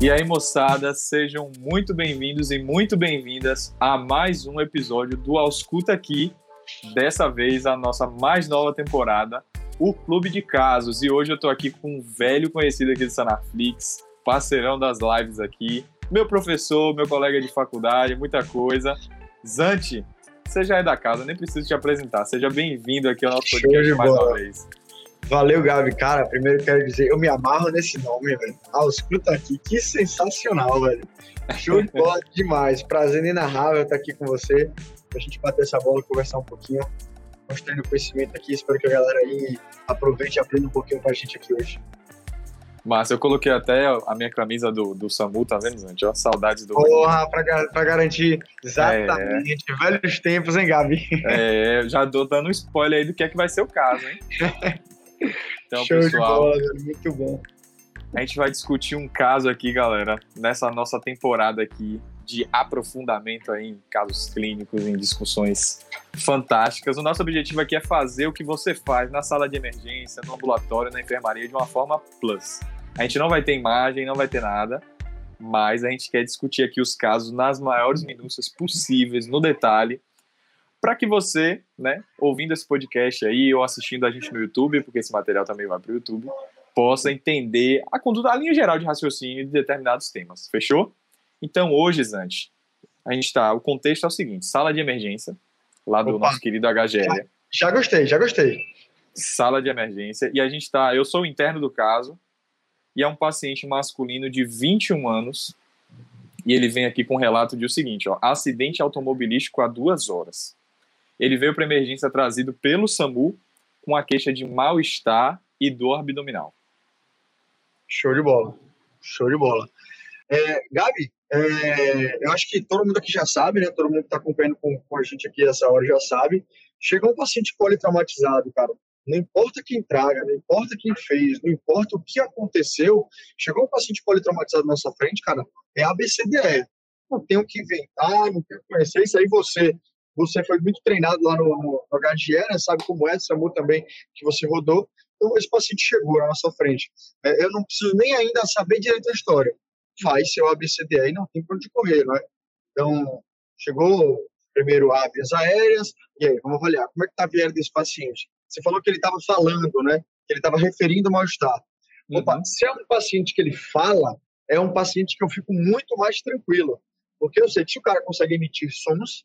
E aí, moçada, sejam muito bem-vindos e muito bem-vindas a mais um episódio do Ausculta Aqui. Dessa vez, a nossa mais nova temporada, o Clube de Casos. E hoje eu tô aqui com um velho conhecido aqui do Sanaflix, parceirão das lives aqui, meu professor, meu colega de faculdade, muita coisa. Zante, você já é da casa, nem preciso te apresentar. Seja bem-vindo aqui ao nosso podcast mais uma vez. Valeu, Gabi. Cara, primeiro quero dizer, eu me amarro nesse nome, velho. Ah, escuta aqui, que sensacional, velho. Show de bola demais. Prazer inenarrável estar aqui com você, pra gente bater essa bola, conversar um pouquinho, mostrando conhecimento aqui. Espero que a galera aí aproveite e aprenda um pouquinho com a gente aqui hoje. Mas eu coloquei até a minha camisa do, do Samu, tá vendo, gente? Ó, saudades do. Porra, pra, pra garantir. Exatamente. É. Velhos tempos, hein, Gabi? É, já dou dando um spoiler aí do que é que vai ser o caso, hein? Então, Show pessoal, bola, muito bom. A gente vai discutir um caso aqui, galera, nessa nossa temporada aqui de aprofundamento aí em casos clínicos, em discussões fantásticas. O nosso objetivo aqui é fazer o que você faz na sala de emergência, no ambulatório, na enfermaria de uma forma plus. A gente não vai ter imagem, não vai ter nada, mas a gente quer discutir aqui os casos nas maiores minúcias possíveis, no detalhe, para que você, né, ouvindo esse podcast aí ou assistindo a gente no YouTube, porque esse material também vai para o YouTube, possa entender a conduta, a linha geral de raciocínio de determinados temas. Fechou? Então, hoje, Zante, a gente está. O contexto é o seguinte: sala de emergência, lá do Opa. nosso querido HGL. Já, já gostei, já gostei. Sala de emergência. E a gente está. Eu sou o interno do caso, e é um paciente masculino de 21 anos. E ele vem aqui com um relato de o seguinte: ó, acidente automobilístico há duas horas. Ele veio para emergência trazido pelo SAMU com a queixa de mal-estar e dor abdominal. Show de bola. Show de bola. É, Gabi, é, eu acho que todo mundo aqui já sabe, né? Todo mundo que está acompanhando com, com, a gente aqui essa hora já sabe. Chegou um paciente politraumatizado, cara. Não importa quem traga, não importa quem fez, não importa o que aconteceu. Chegou um paciente politraumatizado na nossa frente, cara, é ABCDE. Não tem o que inventar, não tem o que conhecer. Isso aí você você foi muito treinado lá no, no, no HGE, né? sabe como é, SAMU também, que você rodou. Então, esse paciente chegou na nossa frente. É, eu não preciso nem ainda saber direito a história. Vai ser o ABCDE e não tem para onde correr, não é? Então, chegou primeiro a vias aéreas, e aí, vamos avaliar. Como é que está a viária desse paciente? Você falou que ele estava falando, né? Que ele estava referindo mal-estar. Uhum. Opa, se é um paciente que ele fala, é um paciente que eu fico muito mais tranquilo. Porque eu sei que se o cara consegue emitir sons,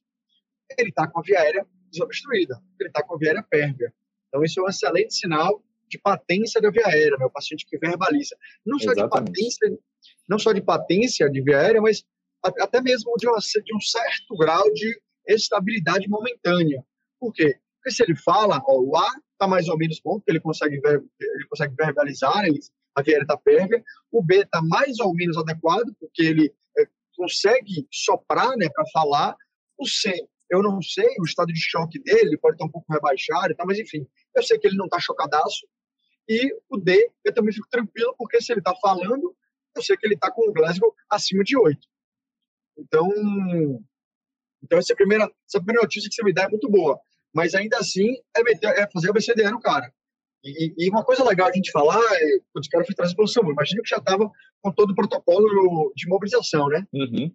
ele está com a via aérea desobstruída, ele está com a via aérea pérvia. Então, isso é um excelente sinal de patência da via aérea, né? o paciente que verbaliza. Não só Exatamente. de patência, não só de patência de via aérea, mas até mesmo de, uma, de um certo grau de estabilidade momentânea. Por quê? Porque se ele fala, ó, o A está mais ou menos bom, porque ele consegue, ele consegue verbalizar, ele, a via aérea está pérvia, o B está mais ou menos adequado, porque ele é, consegue soprar né, para falar, o C eu não sei o estado de choque dele, pode estar um pouco rebaixado e tal, mas enfim, eu sei que ele não está chocadaço. E o D, eu também fico tranquilo, porque se ele está falando, eu sei que ele está com o Glasgow acima de 8. Então, então essa, primeira, essa primeira notícia que você me dá é muito boa. Mas ainda assim, é, meter, é fazer o BCDE no cara. E, e, uma coisa legal a gente falar é, os caras foi trazer solução. Imagina que já estava com todo o protocolo de mobilização, né? Uhum.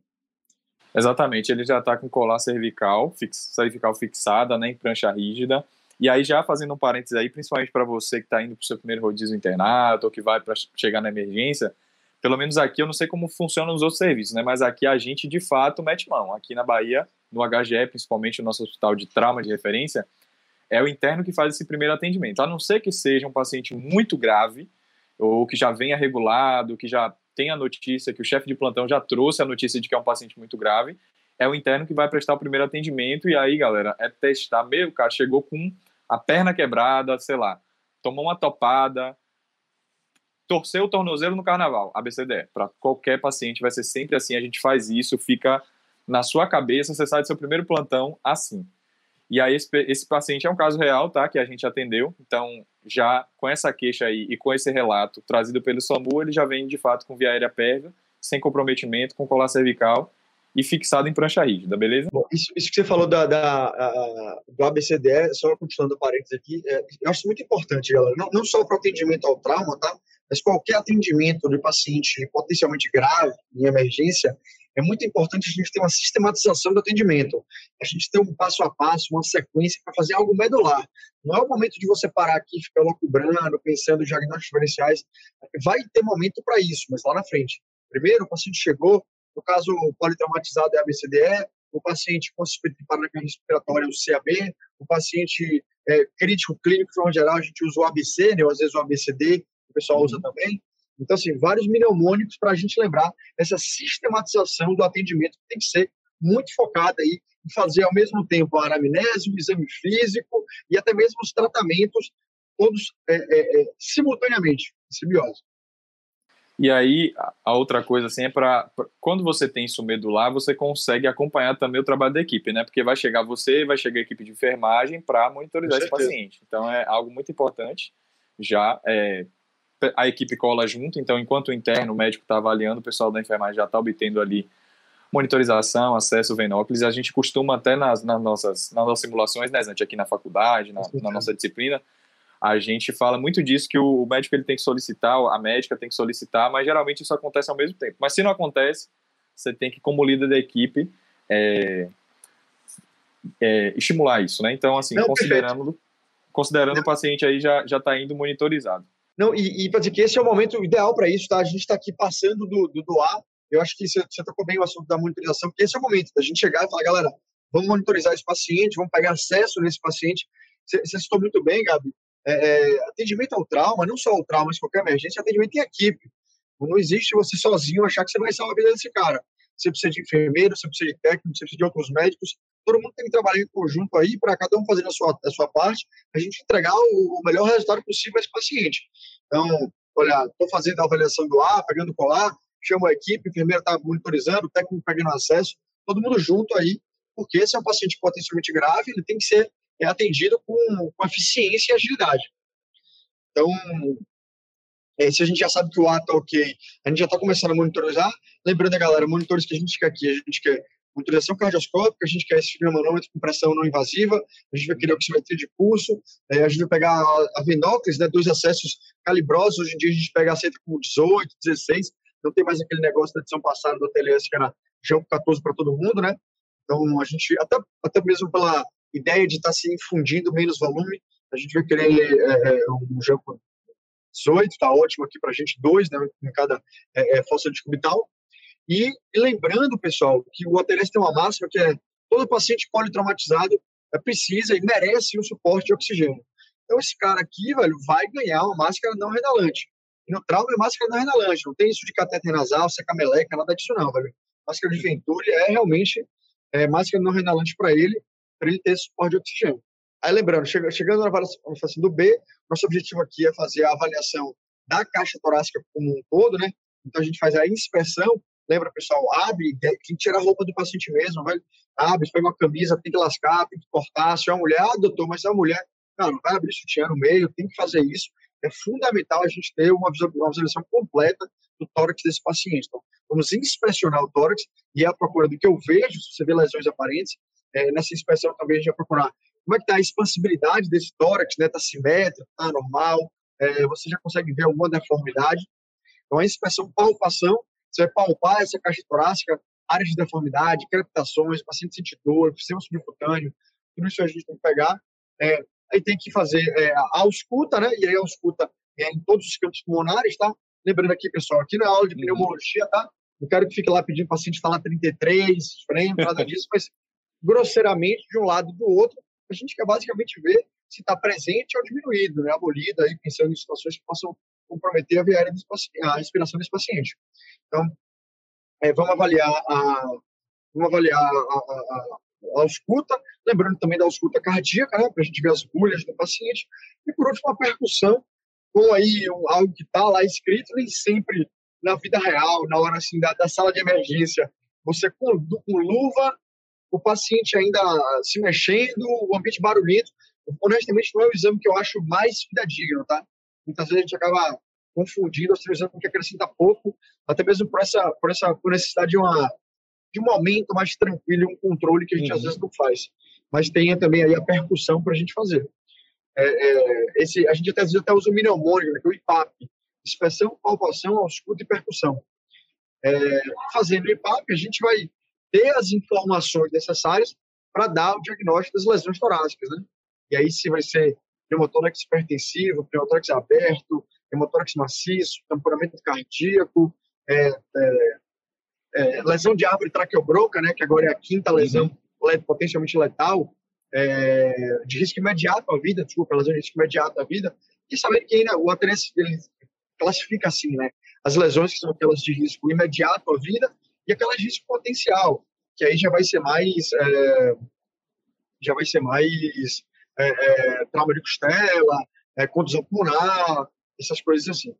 Exatamente, ele já está com colar cervical, fix, cervical fixada, né, em prancha rígida. E aí, já fazendo um parênteses aí, principalmente para você que está indo para o seu primeiro rodízio internato ou que vai para chegar na emergência, pelo menos aqui eu não sei como funcionam os outros serviços, né? Mas aqui a gente de fato mete mão. Aqui na Bahia, no HGE, principalmente o nosso hospital de trauma de referência, é o interno que faz esse primeiro atendimento. A não ser que seja um paciente muito grave, ou que já venha regulado, que já tem a notícia, que o chefe de plantão já trouxe a notícia de que é um paciente muito grave, é o interno que vai prestar o primeiro atendimento, e aí, galera, é testar o cara chegou com a perna quebrada, sei lá, tomou uma topada, torceu o tornozelo no carnaval, ABCDE. Para qualquer paciente vai ser sempre assim, a gente faz isso, fica na sua cabeça, você sai do seu primeiro plantão assim. E aí esse, esse paciente é um caso real, tá, que a gente atendeu, então já com essa queixa aí e com esse relato trazido pelo SAMU, ele já vem de fato com via aérea pérvia, sem comprometimento, com colar cervical e fixado em prancha rígida, beleza? Isso, isso, que você falou da, da a, do ABCDE, só continuando parênteses aqui, é, eu acho muito importante, galera, não, não só para o atendimento ao trauma, tá? mas qualquer atendimento de paciente potencialmente grave, em emergência, é muito importante a gente ter uma sistematização do atendimento. A gente ter um passo a passo, uma sequência para fazer algo medular. Não é o momento de você parar aqui, ficar loucubrando, pensando em diagnósticos diferenciais. Vai ter momento para isso, mas lá na frente. Primeiro, o paciente chegou, no caso politraumatizado é ABCDE, o paciente com suspeita de parada respiratória, o CAB, o paciente é, crítico clínico, de forma geral, a gente usa o ABC, né, ou às vezes o ABCD, o pessoal usa também. Então, assim, vários mnemônicos para a gente lembrar essa sistematização do atendimento que tem que ser muito focada aí em fazer ao mesmo tempo a anamnese, o exame físico e até mesmo os tratamentos todos é, é, é, simultaneamente, simbiose. E aí, a outra coisa, assim, é para. Quando você tem isso medular, você consegue acompanhar também o trabalho da equipe, né? Porque vai chegar você, vai chegar a equipe de enfermagem para monitorizar esse paciente. Então, é algo muito importante. Já é, a equipe cola junto, então, enquanto o interno, o médico está avaliando, o pessoal da enfermagem já está obtendo ali monitorização, acesso venóculos, a gente costuma até nas, nas, nossas, nas nossas simulações, né, gente, aqui na faculdade, na, na nossa disciplina, a gente fala muito disso que o médico ele tem que solicitar, a médica tem que solicitar, mas geralmente isso acontece ao mesmo tempo. Mas se não acontece, você tem que, como líder da equipe, é, é, estimular isso, né? Então, assim, não, considerando, considerando o paciente aí já já está indo monitorizado. Não, e, e para dizer que esse é o momento ideal para isso, tá? A gente está aqui passando do, do doar. Eu acho que você, você tocou bem o assunto da monitorização, porque esse é o momento da gente chegar e falar, galera, vamos monitorizar esse paciente, vamos pegar acesso nesse paciente. Você, você citou muito bem, Gabi, é, é, atendimento ao trauma, não só ao trauma, mas qualquer emergência, atendimento em equipe. Não existe você sozinho achar que você vai salvar a vida desse cara. Você precisa de enfermeiro, você precisa de técnico, você precisa de outros médicos. Todo mundo tem que trabalhar em conjunto aí para cada um fazer a sua, a sua parte, a gente entregar o, o melhor resultado possível a esse paciente. Então, olha, estou fazendo a avaliação do ar, pegando o colar, chamo a equipe, o enfermeiro está monitorizando, o técnico pegando acesso, todo mundo junto aí, porque esse é um paciente potencialmente grave, ele tem que ser é atendido com, com eficiência e agilidade. Então, é, se a gente já sabe que o ato está ok, a gente já está começando a monitorizar. Lembrando, galera, monitores que a gente quer aqui, a gente quer monitorização cardioscópica, a gente quer esse manômetro com pressão não invasiva, a gente vai querer oximetria de pulso, é, a gente vai pegar a, a venóclis, né, dois acessos calibrosos, hoje em dia a gente pega aceita com 18, 16, não tem mais aquele negócio da edição passada do TLS que era Jampo 14 para todo mundo, né? Então, a gente, até, até mesmo pela ideia de estar tá se infundindo menos volume. A gente vai querer é, é um Janko 18, está ótimo aqui para a gente, dois né, em cada é, é, fossa de cubital. E, lembrando, pessoal, que o ATLS tem uma máxima que é todo paciente politraumatizado é, precisa e merece um suporte de oxigênio. Então, esse cara aqui, velho, vai ganhar uma máscara não renalante. E no trauma é máscara não renalante, não tem isso de cateter nasal, seca meleca, nada disso não, velho. Máscara de Venturi é realmente é, máscara não renalante para ele para ele ter suporte de oxigênio. Aí, lembrando, chegando na avaliação do B, nosso objetivo aqui é fazer a avaliação da caixa torácica como um todo, né? Então, a gente faz a inspeção. Lembra, pessoal, abre, tem que tirar a roupa do paciente mesmo, vai, abre, pega uma camisa, tem que lascar, tem que cortar. Se é uma mulher, ah, doutor, mas se é uma mulher, não, não vai abrir sutiã no meio, tem que fazer isso. É fundamental a gente ter uma visualização completa do tórax desse paciente. Então, vamos inspecionar o tórax e a procura do que eu vejo, se você vê lesões aparentes, é, nessa inspeção também a gente vai procurar como é que está a expansibilidade desse tórax, né? Está simétrico, está normal, é, você já consegue ver alguma deformidade. Então, a inspeção palpação, você vai palpar essa caixa torácica, áreas de deformidade, crepitações, paciente sentir dor, sistema subcutâneo, tudo isso a gente tem que pegar. É, aí tem que fazer é, a ausculta, né? E aí a ausculta é em todos os campos pulmonares, tá? Lembrando aqui, pessoal, aqui na aula de uhum. pneumologia, tá? Não quero que fique lá pedindo o paciente falar 33, frame, nada disso, mas grosseiramente de um lado e do outro, a gente quer basicamente ver se está presente ou diminuído, né, abolida, aí, pensando em situações que possam comprometer a, viária a respiração desse paciente. Então, é, vamos avaliar a, vamos avaliar a, a, a, ausculta, lembrando também da ausculta cardíaca, né, para a gente ver as bulhas do paciente, e por último a percussão, com aí um, algo que está lá escrito, nem sempre na vida real, na hora assim da, da sala de emergência, você com, com luva o paciente ainda se mexendo, o ambiente barulhento. Honestamente, não é o exame que eu acho mais fidedigno, tá? Muitas vezes a gente acaba confundindo o exame que acrescenta pouco, até mesmo por essa, por essa por necessidade de, uma, de um momento mais tranquilo e um controle que a gente uhum. às vezes não faz. Mas tem também aí a percussão para a gente fazer. É, é, esse, a gente até, às vezes até usa o mnemônico, né, que é o IPAP. inspeção, palpação, ausculto e percussão. É, fazendo o IPAP, a gente vai ter as informações necessárias para dar o diagnóstico das lesões torácicas, né? E aí se vai ser pneumotórax hipertensivo, pneumotórax aberto, pneumotórax maciço, tamponamento cardíaco, é, é, é, lesão de árvore traqueobronca, né, que agora é a quinta lesão potencialmente letal, é, de risco imediato à vida, desculpa, lesão de risco imediato à vida, e saber que ainda o ATS ele classifica assim, né, as lesões que são aquelas de risco imediato à vida e aquelas de risco potencial, que aí já vai ser mais, é, já vai ser mais é, é, trauma de costela, é, contusão pulmonar, essas coisas assim.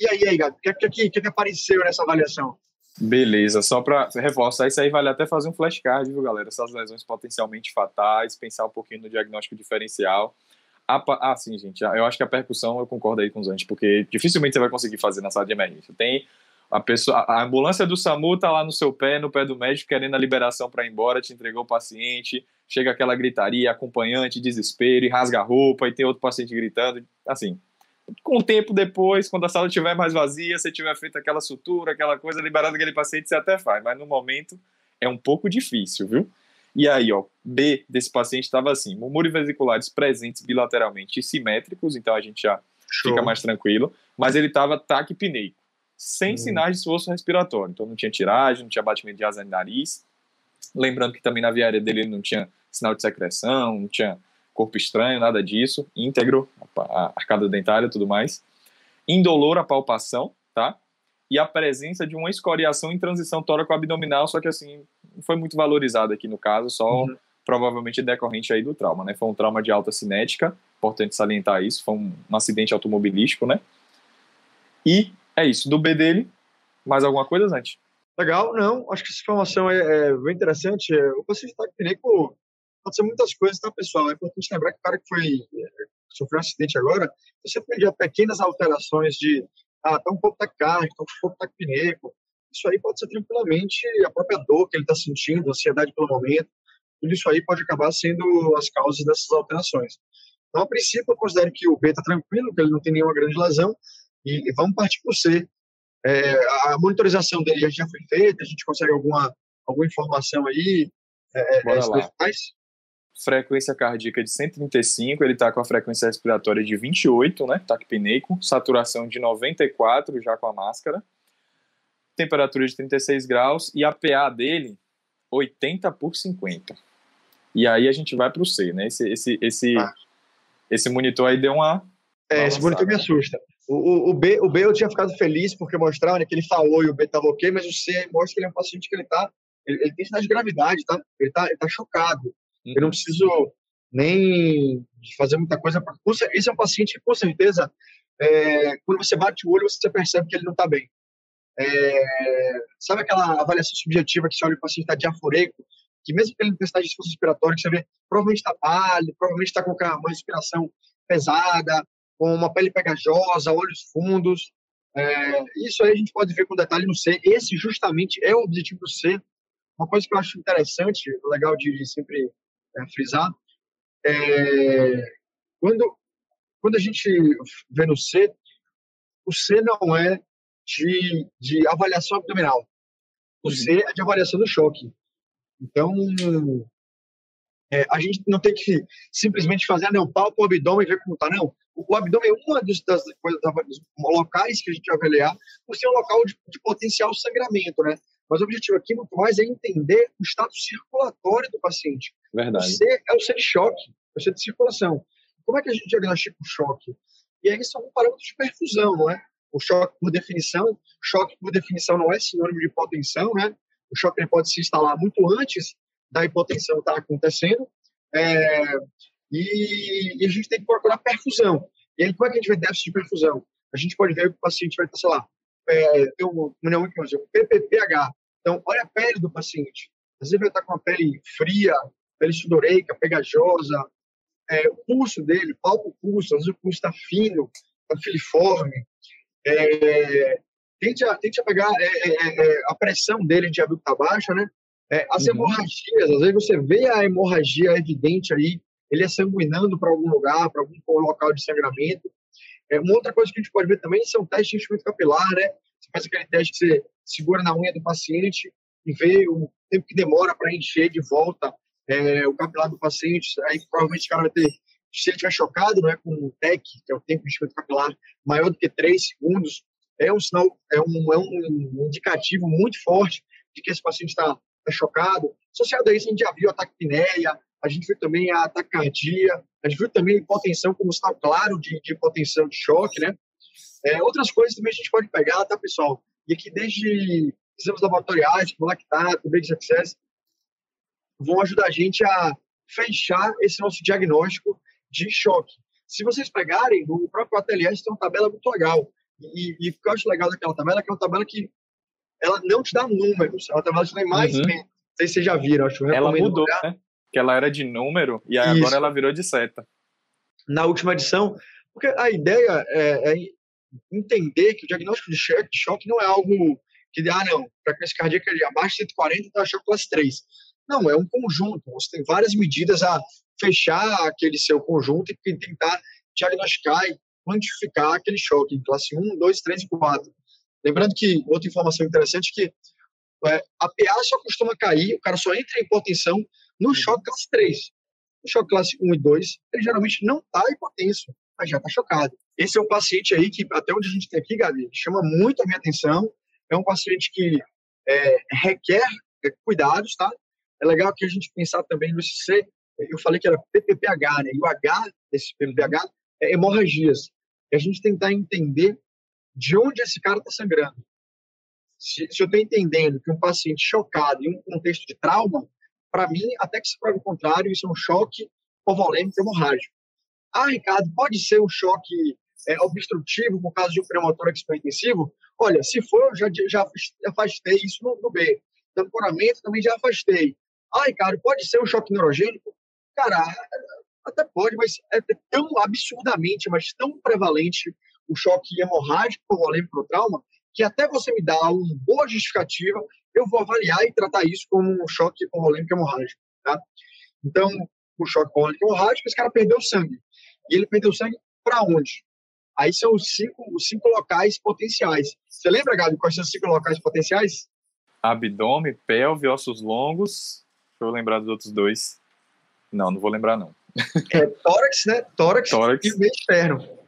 E aí, aí, Gato, o que, que, que, que apareceu nessa avaliação? Beleza, só para reforçar isso aí, vale até fazer um flashcard, viu, galera? Essas lesões potencialmente fatais, pensar um pouquinho no diagnóstico diferencial. Ah, sim, gente, eu acho que a percussão, eu concordo aí com os antes, porque dificilmente você vai conseguir fazer na sala de emergência. Tem a pessoa, a ambulância do SAMU tá lá no seu pé, no pé do médico, querendo a liberação para ir embora, te entregou o paciente, chega aquela gritaria, acompanhante, desespero, e rasga a roupa, e tem outro paciente gritando, assim, com o tempo depois, quando a sala estiver mais vazia, você tiver feito aquela sutura, aquela coisa, liberado aquele paciente, você até faz, mas no momento é um pouco difícil, viu? E aí, ó, B desse paciente estava assim, murmúrios vesiculares presentes bilateralmente e simétricos, então a gente já Show. fica mais tranquilo, mas ele estava taquipneico, sem hum. sinais de esforço respiratório, então não tinha tiragem, não tinha batimento de asa no nariz, lembrando que também na via aérea dele ele não tinha sinal de secreção, não tinha corpo estranho, nada disso, íntegro, a arcada dentária e tudo mais. Indolor a palpação, tá? E a presença de uma escoriação em transição tóraco-abdominal, só que assim, não foi muito valorizado aqui no caso, só uhum. provavelmente decorrente aí do trauma, né? Foi um trauma de alta cinética, importante salientar isso, foi um, um acidente automobilístico, né? E é isso, do B dele, mais alguma coisa, antes? Legal, não, acho que essa informação é, é bem interessante. O paciente está com pode ser muitas coisas, tá, pessoal? É importante lembrar que o cara que foi é, sofreu um acidente agora, você pedir pequenas alterações de ah, tá um pouco taquicárdico, tá um pouco taquipneico, isso aí pode ser tranquilamente a própria dor que ele está sentindo, ansiedade pelo momento, tudo isso aí pode acabar sendo as causas dessas alterações. Então, a princípio, eu considero que o B está tranquilo, que ele não tem nenhuma grande lesão, e, e vamos partir para o C. É, a monitorização dele já foi feita, a gente consegue alguma, alguma informação aí, é, é Bora lá frequência cardíaca de 135, ele está com a frequência respiratória de 28, né, taquipneico, saturação de 94 já com a máscara, temperatura de 36 graus e a PA dele 80 por 50. E aí a gente vai para o C, né? Esse esse esse ah. esse monitor aí deu uma É, esse monitor me assusta. O, o, o, B, o B eu tinha ficado feliz porque mostrava né, que ele falou e o B estava ok, mas o C mostra que ele é um paciente que ele tá ele, ele tem sinais de gravidade, tá? Ele tá, ele tá chocado. Eu não preciso nem fazer muita coisa. Pra... Esse é um paciente que, com certeza, é, quando você bate o olho, você percebe que ele não está bem. É, sabe aquela avaliação subjetiva que você olha o paciente está diaforeico, que mesmo que ele não tenha de esforço respiratório, você vê, provavelmente está pálido, provavelmente está com uma respiração pesada, com uma pele pegajosa, olhos fundos. É, isso aí a gente pode ver com detalhe no C. Esse justamente é o objetivo do C. Uma coisa que eu acho interessante, legal de sempre é, frisar, é, quando, quando a gente vê no C, o C não é de, de avaliação abdominal. O C é de avaliação do choque. Então, é, a gente não tem que simplesmente fazer, ah, não, palpa o abdômen e ver como está, não. O, o abdômen é uma das, das, das, locais que a gente vai avaliar por ser um local de, de potencial sangramento, né? Mas o objetivo aqui muito mais é entender o estado circulatório do paciente. Verdade. O C é o C de choque, é o C de circulação. Como é que a gente diagnostica o choque? E aí são parâmetros de perfusão, não é? O choque, por definição, choque, por definição, não é sinônimo de hipotensão, né? O choque pode se instalar muito antes da hipotensão estar acontecendo. É, e, e, a gente tem que procurar perfusão. E aí, como é que a gente vê déficit de perfusão? A gente pode ver que o paciente vai estar, sei lá, é, tem um, não, um PPPH. Então, olha a pele do paciente. Às vezes ele estar com a pele fria, pele sudoreica, pegajosa, é, o pulso dele, palpa o pulso, às vezes o pulso está fino, está filiforme. É, tente, a, tente a pegar é, é, é, a pressão dele, a gente já viu que está baixa, né? as uhum. hemorragias, às vezes você vê a hemorragia evidente aí, ele é sanguinando para algum lugar, para algum local de sangramento. É, uma outra coisa que a gente pode ver também são testes de enchimento capilar, né? Você faz aquele teste que você segura na unha do paciente e vê o tempo que demora para encher de volta é, o capilar do paciente. Aí provavelmente o cara vai ter, se ele estiver chocado, né, com o TEC, que é o tempo de enchimento capilar, maior do que 3 segundos, é um sinal, é um, é um indicativo muito forte de que esse paciente está tá chocado. Associado a isso, a gente já viu a taquipneia, a gente viu também a taquicardia, a gente viu também a hipotensão como sinal claro de, de hipotensão de choque, né? É, outras coisas também a gente pode pegar, tá, pessoal? E aqui desde exames laboratoriais, como lactato, Briggs Access, vão ajudar a gente a fechar esse nosso diagnóstico de choque. Se vocês pegarem, no próprio ATLS tem uma tabela muito legal. E, e o que eu acho legal daquela tabela é que é uma tabela que ela não te dá números, é uma tabela que te dá mais uhum. Não sei se vocês já viram, acho que Ela mudou, né? Que ela era de número e agora ela virou de seta. Na última edição, porque a ideia é, é entender que o diagnóstico de choque, não é algo que, ah, não, frequência cardíaca abaixo de 140 está choque classe 3. Não, é um conjunto. Você tem várias medidas a fechar aquele seu conjunto e tentar diagnosticar e quantificar aquele choque em classe 1, 2, 3 e 4. Lembrando que outra informação interessante é que é, a PA só costuma cair, o cara só entra em hipotensão no uhum. choque classe 3. No choque classe 1 e 2, ele geralmente não está hipotenso, mas já está chocado. Esse é um paciente aí que, até onde a gente tem aqui, Gabi, chama muito a minha atenção. É um paciente que é, requer é, cuidados, tá? É legal que a gente pensar também no C, eu falei que era PPPH, né? E o H desse PPPH é hemorragias. E a gente tentar entender de onde esse cara está sangrando. Se, se eu estou entendendo que um paciente chocado em um contexto de trauma, para mim, até que se prove o contrário, isso é um choque povolêmico hemorrágico. Ah, Ricardo, pode ser um choque é, obstrutivo por causa de um pneumotórax intensivo? Olha, se for, eu já, já afastei isso no, no B. Temporamento também já afastei. Ah, Ricardo, pode ser um choque neurogênico? Cara, até pode, mas é tão absurdamente, mas tão prevalente o choque hemorrágico volêmico no trauma, que até você me dar uma boa justificativa, eu vou avaliar e tratar isso como um choque hipovolêmico hemorrágico, tá? Então, o choque hipovolêmico hemorrágico, esse cara perdeu sangue. E ele perdeu sangue para onde? Aí são os cinco, os cinco locais potenciais. Você lembra, Gabi, quais são os cinco locais potenciais? Abdômen, pelve, ossos longos. Deixa eu lembrar dos outros dois. Não, não vou lembrar, não. É tórax, né? Tórax, tórax. e meio externo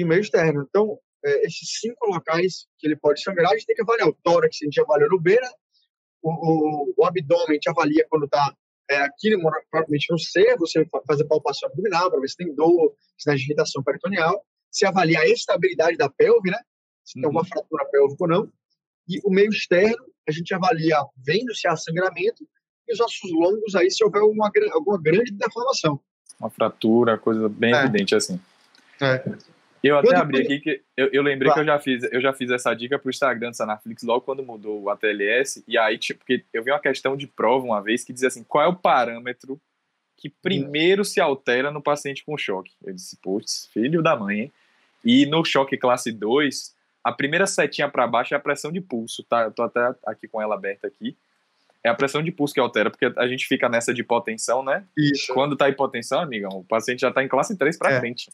e meio externo. Então, é, esses cinco locais que ele pode sangrar, a gente tem que avaliar. O tórax, a gente avalia no beira, o, o, o abdômen, a gente avalia quando está é, aqui, provavelmente no C, você fazer palpação abdominal para ver se tem dor, se tem agitação peritoneal. Se avalia a estabilidade da pelve, né? Se uhum. tem alguma fratura pélvica ou não. E o meio externo, a gente avalia vendo se há sangramento e os ossos longos aí se houver uma, alguma grande deformação. Uma fratura, coisa bem é. evidente assim. É. Eu até abri aqui que eu, eu lembrei que eu já fiz, eu já fiz essa dica pro Instagram do Sanaflix logo quando mudou o ATLS, e aí, tipo, porque eu vi uma questão de prova uma vez que dizia assim, qual é o parâmetro que primeiro se altera no paciente com choque? Eu disse, putz, filho da mãe, hein? E no choque classe 2, a primeira setinha para baixo é a pressão de pulso, tá? Eu tô até aqui com ela aberta aqui. É a pressão de pulso que altera, porque a gente fica nessa de hipotensão, né? Isso. Quando tá hipotensão, amigão, o paciente já tá em classe 3 para é. frente.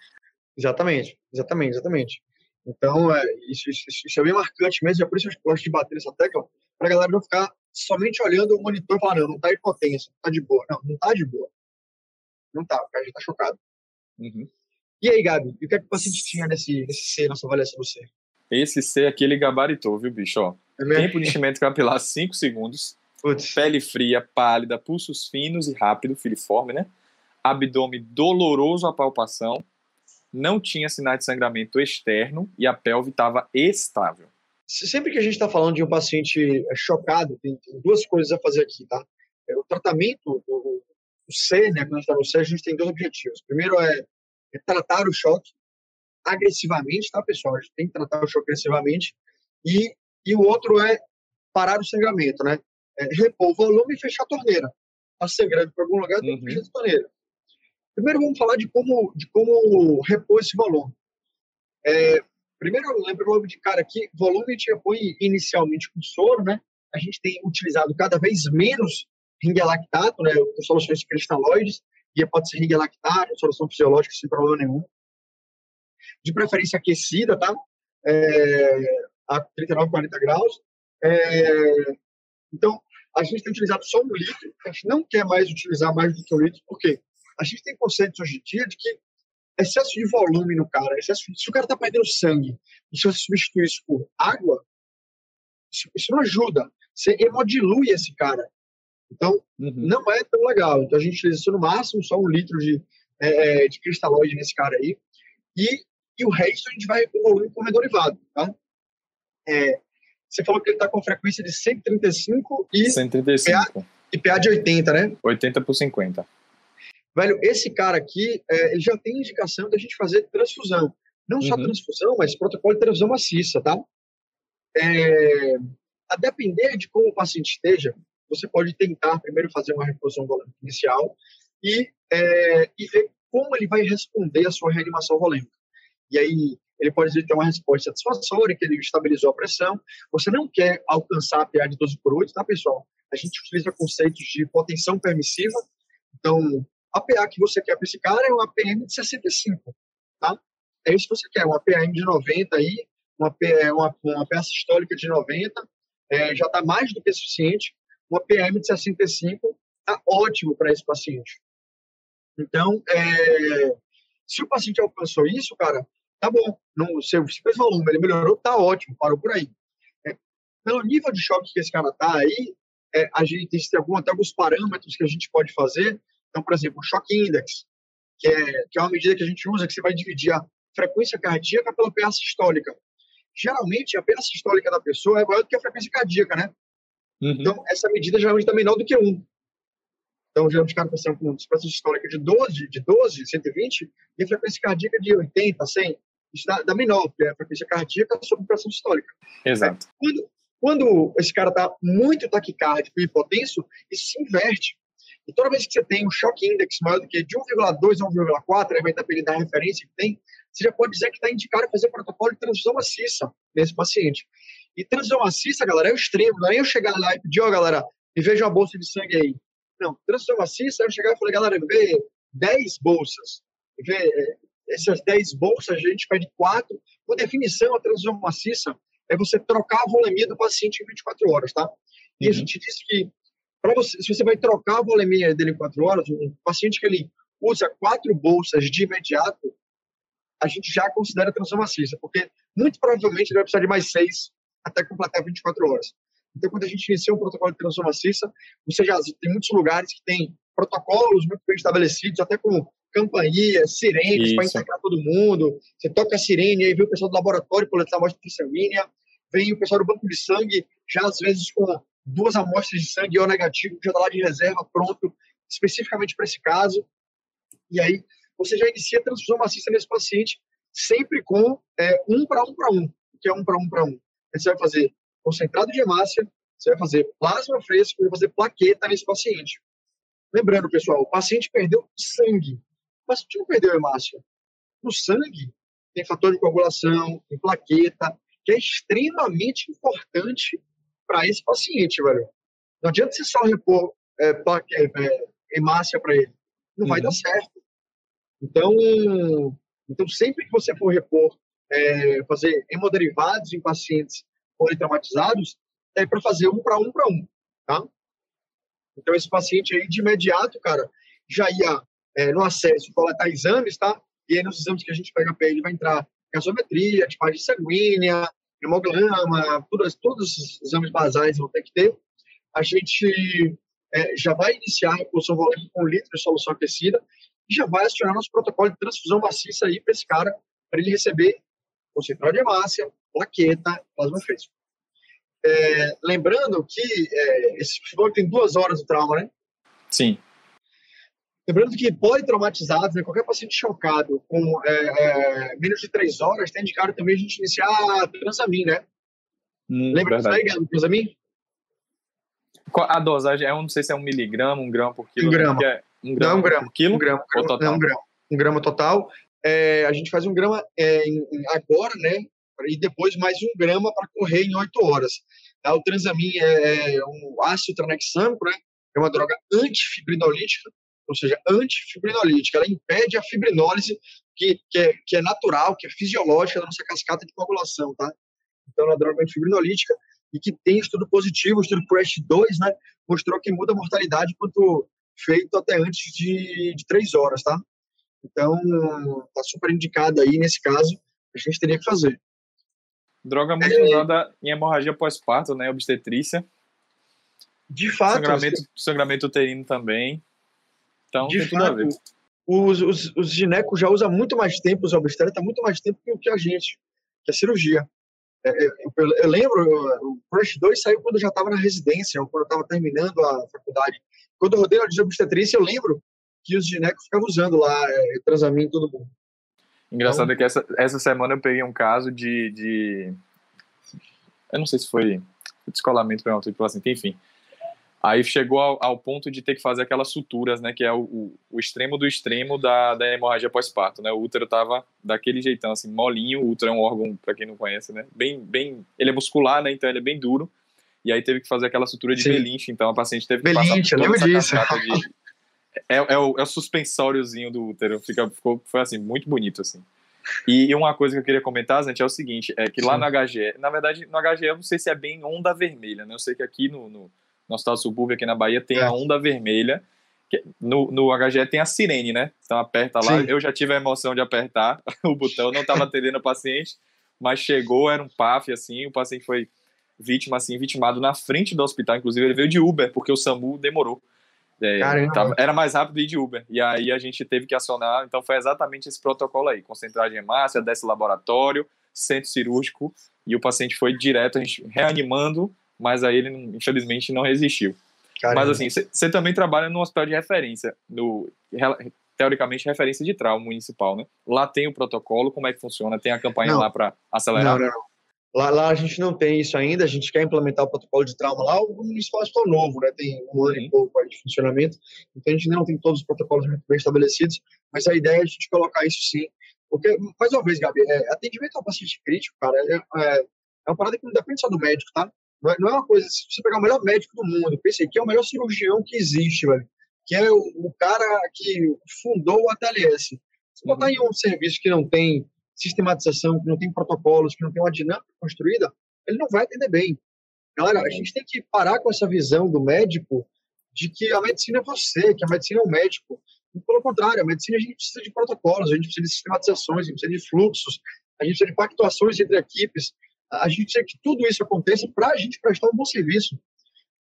Exatamente, exatamente, exatamente. Então, é, isso, isso, isso, é bem marcante mesmo, é por isso que eu gosto de bater nessa tecla, para a galera não ficar somente olhando o monitor e falar, não, não tá hipotência, tá de boa. Não, não tá de boa. Não tá, o cara já tá chocado. Uhum. E aí, Gabi, o que é que o paciente tinha nesse, nesse C, nessa avaliação do C? Esse C aqui, ele gabaritou, viu, bicho? Ó, é tempo de enchimento capilar 5 segundos, Putz. pele fria, pálida, pulsos finos e rápido, filiforme, né? Abdômen doloroso à palpação, não tinha sinais de sangramento externo e a pelve estava estável. Sempre que a gente está falando de um paciente é, chocado, tem, duas coisas a fazer aqui, tá? É, o tratamento do, C, né, quando a gente está no C, a gente tem dois objetivos. Primeiro é, é, tratar o choque agressivamente, tá, pessoal? A gente tem que tratar o choque agressivamente. E, e o outro é parar o sangramento, né? É, repor o volume e fechar a torneira. Está sangrando por algum lugar, tem que fechar a torneira. Primeiro vamos falar de como, de como repor esse volume. É, primeiro, lembra logo de cara aqui, volume a gente repõe inicialmente com soro, né? A gente tem utilizado cada vez menos ringue lactato, né? Com soluções cristalóides, e pode ser ringue lactato, solução fisiológica sem problema nenhum. de preferência aquecida, tá? É, a 39, 40 graus. É, então, a gente tem utilizado só um litro, a gente não quer mais utilizar mais do que um litro, porque a gente tem conceitos hoje em dia de que excesso de volume no cara, excesso, se o cara está perdendo sangue, e se você substituir isso por água, isso, isso não ajuda. Você hemodilui esse cara. Então, uhum. não é tão legal. Então, a gente utiliza isso no máximo, só um litro de, é, é de cristalóide nesse cara aí. E, e o resto a gente vai evoluir com redorivado, tá? É, você falou que ele está com frequência de 135 e 135. PA, e PA de 80, né? 80 por 50. Velho, esse cara aqui, é, ele já tem indicação da gente fazer transfusão. Não só uhum. transfusão, mas protocolo de transfusão maciça, tá? É, a depender de como o paciente esteja, você pode tentar primeiro fazer uma reposição volêmica inicial e, é, e ver como ele vai responder à sua reanimação volêmica. E aí, ele pode ter uma resposta satisfatória, que ele estabilizou a pressão. Você não quer alcançar a PA de 12 por 8, tá, pessoal? A gente utiliza conceitos de potência permissiva. Então, a PA que você quer para esse cara é uma PM de 65, tá? É isso que você quer, uma PM de 90 aí, uma, uma, uma PA sistólica de 90, é, já está mais do que suficiente. Uma PM de 65 está ótimo para esse paciente. Então, é, se o paciente alcançou isso, cara, tá bom. Não, se fez volume, ele melhorou, tá ótimo, parou por aí. É, pelo nível de choque que esse cara tá aí, é, a gente tem algum, até alguns parâmetros que a gente pode fazer. Então, por exemplo, o choque index, que é, que é uma medida que a gente usa que você vai dividir a frequência cardíaca pela PA sistólica. Geralmente, a PA sistólica da pessoa é maior do que a frequência cardíaca, né? Uhum. Então, essa medida geralmente está menor do que 1. Então, geralmente, o cara está com uma frequência sistólica de 12, de 12, 120, e a frequência cardíaca de 80, 100 isso dá, dá menor, porque a frequência cardíaca é sobre pressão sistólica. Exato. Quando, quando esse cara está muito taquicárdico e hipotenso, isso se inverte. E toda vez que você tem um choque index maior do que de 1,2 a 1,4, aí vai depender da referência que tem, você já pode dizer que está indicado fazer protocolo de transfusão maciça nesse paciente. E transfusão maciça, galera, é o extremo. Não é eu chegar lá e pedir, ó, oh, galera, me veja uma bolsa de sangue aí. Não, transfusão maciça é eu chegar e falar, galera, vê 10 bolsas. Vê essas 10 bolsas, a gente pede 4. Por definição, a transfusão maciça é você trocar a volemia do paciente em 24 horas, tá? E uhum. a gente disse que você, se você vai trocar a volemia dele em 4 horas, um paciente que ele usa quatro bolsas de imediato, a gente já considera transfusão maciça, porque muito provavelmente ele vai precisar de mais 6 até completar 24 horas. Então, quando a gente inicia um protocolo de transfusão maciça, você já tem muitos lugares que tem protocolos muito bem estabelecidos, até com campainha, sirenes para integrar todo mundo. Você toca a sirene, aí vem o pessoal do laboratório coletar amostra de sanguínea, vem o pessoal do banco de sangue, já às vezes com duas amostras de sangue O negativo, já está lá de reserva, pronto, especificamente para esse caso. E aí você já inicia a transfusão maciça nesse paciente, sempre com é, um para um para um, que é um para um para um. Você vai fazer concentrado de hemácia, você vai fazer plasma fresco, vai fazer plaqueta nesse paciente. Lembrando, pessoal, o paciente perdeu sangue. O paciente não perdeu hemácia. No sangue tem fator de coagulação, tem plaqueta, que é extremamente importante para esse paciente, velho. Não adianta você só repor é, é, é hemácia para ele. Não uhum. vai dar uhum. certo. Então, então, sempre que você for repor, é, fazer hemoderivados em pacientes politraumatizados, é para fazer um para um para um, tá? Então, esse paciente aí, de imediato, cara, já ia é, no acesso coletar exames, tá? E aí, nos exames que a gente pega para ele, vai entrar gasometria, tipagem sanguínea, hemograma, todos, todos os exames basais vão ter que ter. A gente é, já vai iniciar a reposição volêmica com litro de solução aquecida e já vai acionar nosso protocolo de transfusão maciça aí para esse cara, para ele receber concentrado de hemácia, plaqueta, plasma fresco. É, lembrando que é, esse futebol tem duas horas de trauma, né? Sim. Lembrando que politraumatizados, né, qualquer paciente chocado com é, é, menos de três horas, tem indicado também a gente iniciar a transamin, né? Hum, Lembra disso aí, transamin? A dosagem é, eu não sei se é um miligrama, um grama por quilo. Um grama. É um grama não, um grama. por quilo? Um grama, um grama, total? Não, um grama. Um grama total. É, a gente faz um grama é, em, agora, né? E depois mais um grama para correr em oito horas. Tá? O transamin é, é um ácido tranexâmico, né? É uma droga antifibrinolítica ou seja, antifibrinolítica. Ela impede a fibrinólise, que, que, é, que é natural, que é fisiológica da nossa cascata de coagulação, tá? Então, ela é uma droga antifibrinolítica e que tem estudo positivo, o estudo CRASH 2, né? Mostrou que muda a mortalidade quanto feito até antes de, de três horas, tá? Então, tá super indicado aí, nesse caso, a gente teria que fazer. Droga muito é, usada em hemorragia pós-parto, né? Obstetrícia. De fato. Sangramento, sangramento uterino também. Então, de tem fato, tudo a ver. Os, os, os ginecos já usam muito mais tempo, os obstetras muito mais tempo que, que a gente, que a cirurgia. É, é, eu, eu, lembro, o Crush 2 saiu quando eu já estava na residência, ou quando eu estava terminando a faculdade. Quando eu rodei de obstetrícia, eu lembro que os ginecos ficavam usando lá, é, transamento todo mundo. Engraçado então, é que essa, essa semana eu peguei um caso de, de eu não sei se foi descolamento pelo assim, enfim. Aí chegou ao, ao, ponto de ter que fazer aquelas suturas, né, que é o, o, o extremo do extremo da, da hemorragia pós-parto, né? O útero tava daquele jeitão assim, molinho. O útero é um órgão, para quem não conhece, né, bem bem, ele é muscular, né, então ele é bem duro. E aí teve que fazer aquela sutura de Sim. belinche, então a paciente teve que belinche, passar por toda essa de, é, é, o, é o suspensóriozinho do útero, fica, ficou, foi assim, muito bonito, assim. E, e uma coisa que eu queria comentar, gente, é o seguinte, é que lá Sim. no HGE, na verdade, no HGE eu não sei se é bem onda vermelha, né? Eu sei que aqui no, no nosso estado subúrbio, aqui na Bahia, tem é. a onda vermelha, no, no HGE tem a sirene, né? Então aperta lá, Sim. eu já tive a emoção de apertar o botão, não estava atendendo o paciente, mas chegou, era um PAF, assim, o paciente foi vítima, assim, vitimado na frente do hospital, inclusive ele veio de Uber, porque o SAMU demorou. É, tava, era mais rápido ir de Uber. E aí a gente teve que acionar. Então foi exatamente esse protocolo aí: concentragem hemácia, desce laboratório, centro cirúrgico. E o paciente foi direto, a gente reanimando, mas aí ele infelizmente não resistiu. Caramba. Mas assim, você também trabalha no hospital de referência, no, teoricamente referência de trauma municipal, né? Lá tem o protocolo, como é que funciona? Tem a campanha não. lá para acelerar? Não, não, não. Lá, lá, a gente não tem isso ainda, a gente quer implementar o protocolo de trauma lá, o municipal é novo, né? tem um ano e pouco de funcionamento, então a gente não tem todos os protocolos muito bem estabelecidos, mas a ideia é a gente colocar isso sim, porque, mais uma vez, Gabi, é, atendimento ao paciente crítico, cara, é, é, é uma parada que não depende só do médico, tá? Não é, não é uma coisa, se você pegar o melhor médico do mundo, pensei que é o melhor cirurgião que existe, velho, que é o, o cara que fundou o ATLS. Se botar em um serviço que não tem sistematização, que não tem protocolos, que não tem uma dinâmica construída, ele não vai atender bem. Galera, a gente tem que parar com essa visão do médico de que a medicina é você, que a medicina é o médico. E, pelo contrário, a medicina a gente precisa de protocolos, a gente precisa de sistematizações, a gente precisa de fluxos, a gente precisa de pactuações entre equipes, a gente precisa que tudo isso aconteça para a gente prestar um bom serviço.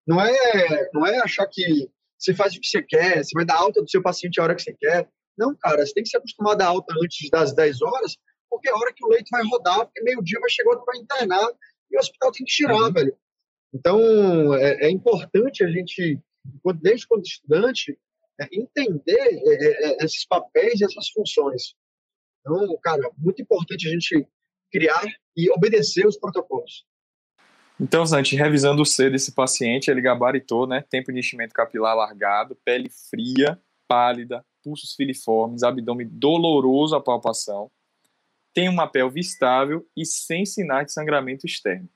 Não é, não é achar que você faz o que você quer, você vai dar alta do seu paciente a hora que você quer. Não, cara, você tem que se acostumar a dar alta antes das 10 horas porque a hora que o leito vai rodar, porque meio-dia vai chegar outro para internar e o hospital tem que tirar, uhum. velho. Então, é, é, importante a gente, desde quando estudante, é, entender é, é, é, esses papéis e essas funções. Então, cara, muito importante a gente criar e obedecer os protocolos. Então, Zante, revisando o C desse paciente, ele gabaritou, né? Tempo de enchimento capilar largado, pele fria, pálida, pulsos filiformes, abdômen doloroso à palpação, tem uma pelve estável e sem sinais de sangramento externo.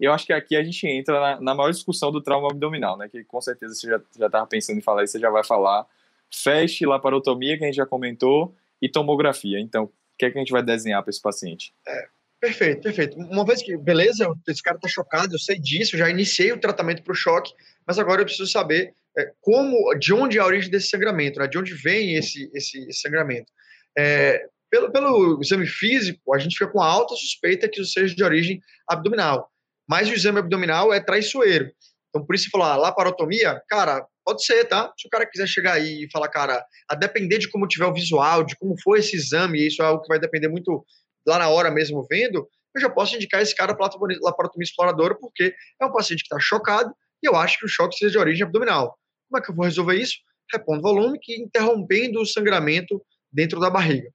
Eu acho que aqui a gente entra na, na maior discussão do trauma abdominal, né? Que com certeza você já estava pensando em falar e você já vai falar. FAST, laparotomia, que a gente já comentou, e tomografia. Então, o que é que a gente vai desenhar para esse paciente? É, perfeito, perfeito. Uma vez que, beleza, esse cara está chocado, eu sei disso, já iniciei o tratamento para o choque, mas agora eu preciso saber é, como, de onde é a origem desse sangramento, né? De onde vem esse, esse, esse sangramento. É, pelo, pelo exame físico, a gente fica com alta suspeita que isso seja de origem abdominal. Mas o exame abdominal é traiçoeiro. Então, por isso, falar laparotomia, cara, pode ser, tá? Se o cara quiser chegar aí e falar, cara, a depender de como tiver o visual, de como foi esse exame, isso é algo que vai depender muito lá na hora mesmo vendo, eu já posso indicar esse cara para laparotomia exploradora, porque é um paciente que está chocado e eu acho que o choque seja de origem abdominal. Como é que eu vou resolver isso? Repondo volume, que interrompendo o sangramento dentro da barriga.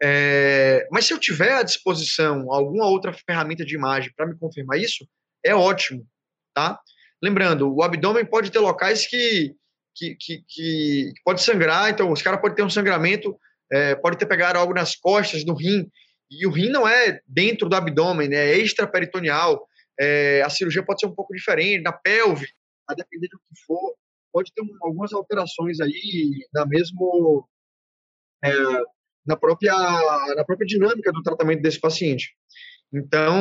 É, mas se eu tiver à disposição alguma outra ferramenta de imagem para me confirmar isso, é ótimo, tá? Lembrando, o abdômen pode ter locais que, que, que, que pode sangrar, então os caras podem ter um sangramento, é, pode ter pegado algo nas costas, no rim, e o rim não é dentro do abdômen, né, é extraperitoneal, é, a cirurgia pode ser um pouco diferente, na pelve, a depender do que for. pode ter um, algumas alterações aí na mesmo é, na própria na própria dinâmica do tratamento desse paciente. Então,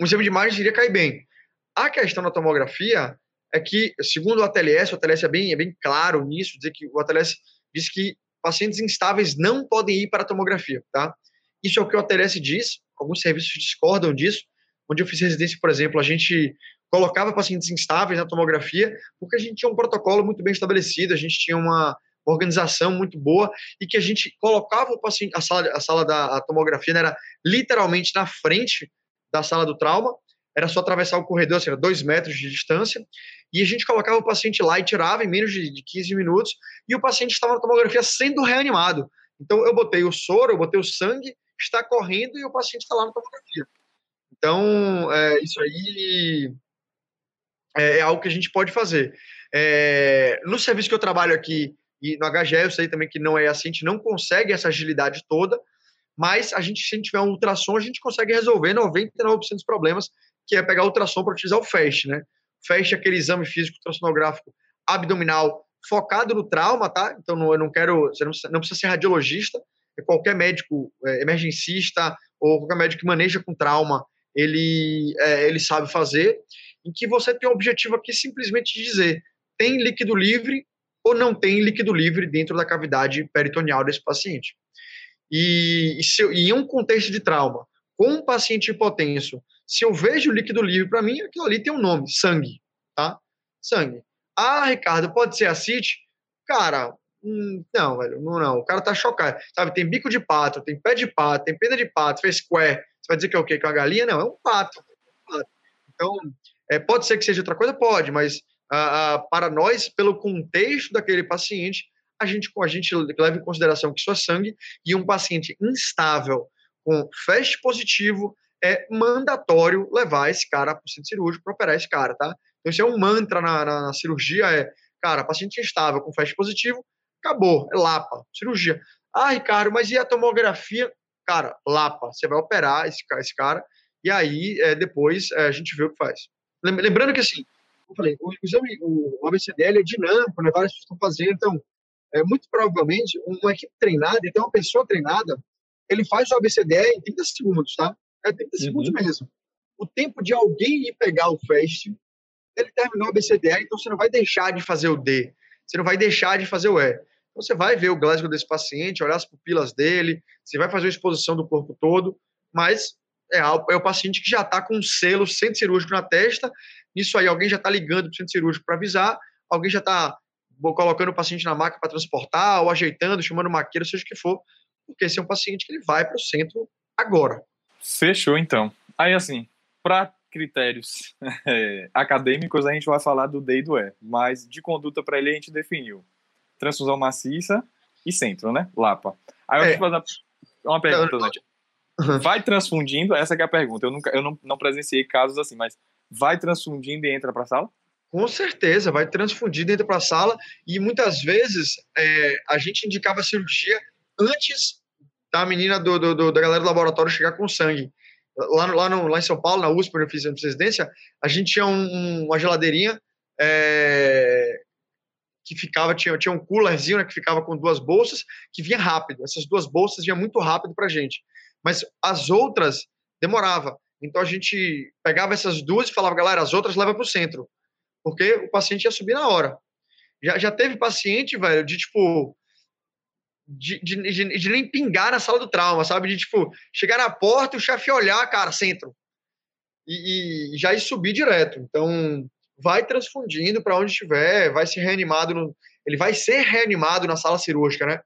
um exame de imagem iria cair bem. A questão da tomografia é que, segundo o ATLS, o ATLS é bem, é bem claro nisso, dizer que o ATLS diz que pacientes instáveis não podem ir para a tomografia, tá? Isso é o que o ATLS diz, alguns serviços discordam disso, onde eu fiz residência, por exemplo, a gente colocava pacientes instáveis na tomografia, porque a gente tinha um protocolo muito bem estabelecido, a gente tinha uma organização muito boa e que a gente colocava o paciente, a sala, a sala da tomografia né, era literalmente na frente da sala do trauma, era só atravessar o corredor, assim, dois metros de distância, e a gente colocava o paciente lá e tirava em menos de, de 15 minutos, e o paciente estava na tomografia sendo reanimado. Então, eu botei o soro, eu botei o sangue, está correndo e o paciente está lá na tomografia. Então, é, isso aí é, é, algo que a gente pode fazer. É, no serviço que eu trabalho aqui, e no HGE eu sei também que não é assim, a gente não consegue essa agilidade toda, mas a gente, se a gente tiver um ultrassom, a gente consegue resolver 99% dos problemas, que é pegar o ultrassom para utilizar o FAST, né? FAST é aquele exame físico ultrassonográfico abdominal focado no trauma, tá? Então eu não quero, você não precisa, ser radiologista, qualquer médico é, emergencista ou qualquer médico que maneja com trauma, ele, é, ele sabe fazer, em que você tem o objetivo aqui simplesmente de dizer tem líquido livre ou não tem líquido livre dentro da cavidade peritoneal desse paciente. E, e, se, em um contexto de trauma, com um paciente hipotenso, se eu vejo líquido livre para mim, aquilo ali tem um nome, sangue, tá? Sangue. Ah, Ricardo, pode ser acite? Cara, não, velho, não, não. O cara tá chocado. Sabe, tem bico de pato, tem pé de pato, tem pena de pato, fez square. Você vai dizer que é o quê? Que é uma galinha? Não, é um pato. Então, é, pode ser que seja outra coisa? Pode, mas ah, ah, para nós, pelo contexto daquele paciente, a gente, a gente leva em consideração que isso é sangue e um paciente instável com fast positivo é mandatório levar esse cara para o centro cirúrgico para operar esse cara, tá? Então, isso é um mantra na, na, na cirurgia, é, cara, paciente instável com fast positivo, acabou, é lapa, cirurgia. Ah, Ricardo, mas e a tomografia? Cara, lapa, você vai operar esse, esse cara e aí é, depois é, a gente vê o que faz. Lembrando que assim, eu falei, o exame, o ABCDL é dinâmico, né? Várias pessoas estão fazendo, então, é, muito provavelmente, uma equipe treinada, então uma pessoa treinada, ele faz o ABCDL em 30 segundos, tá? É 30 uhum. segundos mesmo. O tempo de alguém ir pegar o FAST, ele terminou o ABCDL, então você não vai deixar de fazer o D, você não vai deixar de fazer o E. Então você vai ver o Glasgow desse paciente, olhar as pupilas dele, você vai fazer a exposição do corpo todo, mas é, é o paciente que já está com um selo centro cirúrgico na testa isso aí, alguém já está ligando para o centro cirúrgico para avisar, alguém já está colocando o paciente na máquina para transportar, ou ajeitando, chamando maqueiro, seja o que for, porque esse é um paciente que ele vai para o centro agora. Fechou, então. Aí, assim, para critérios é, acadêmicos, a gente vai falar do D e do E, mas de conduta para ele a gente definiu transfusão maciça e centro, né? Lapa. Aí eu é. fazer uma pergunta, Uhum. Vai transfundindo? Essa é a pergunta. Eu, nunca, eu não, não presenciei casos assim, mas vai transfundindo e entra para a sala? Com certeza, vai transfundindo e entra para a sala. E muitas vezes é, a gente indicava a cirurgia antes da menina do, do, do, da galera do laboratório chegar com sangue. Lá, lá, no, lá em São Paulo, na USP, quando eu fiz a residência, a gente tinha um, uma geladeirinha é, que ficava, tinha, tinha um coolerzinho né, que ficava com duas bolsas, que vinha rápido. Essas duas bolsas vinham muito rápido para a gente. Mas as outras demorava. Então a gente pegava essas duas e falava, galera, as outras leva para o centro, porque o paciente ia subir na hora. Já, já teve paciente, velho, de tipo. De, de, de, de, nem pingar na sala do trauma, sabe? De tipo, chegar na porta e o chefe olhar, cara, centro. E, e já ir subir direto. Então, vai transfundindo para onde estiver, vai ser reanimado. No, ele vai ser reanimado na sala cirúrgica, né?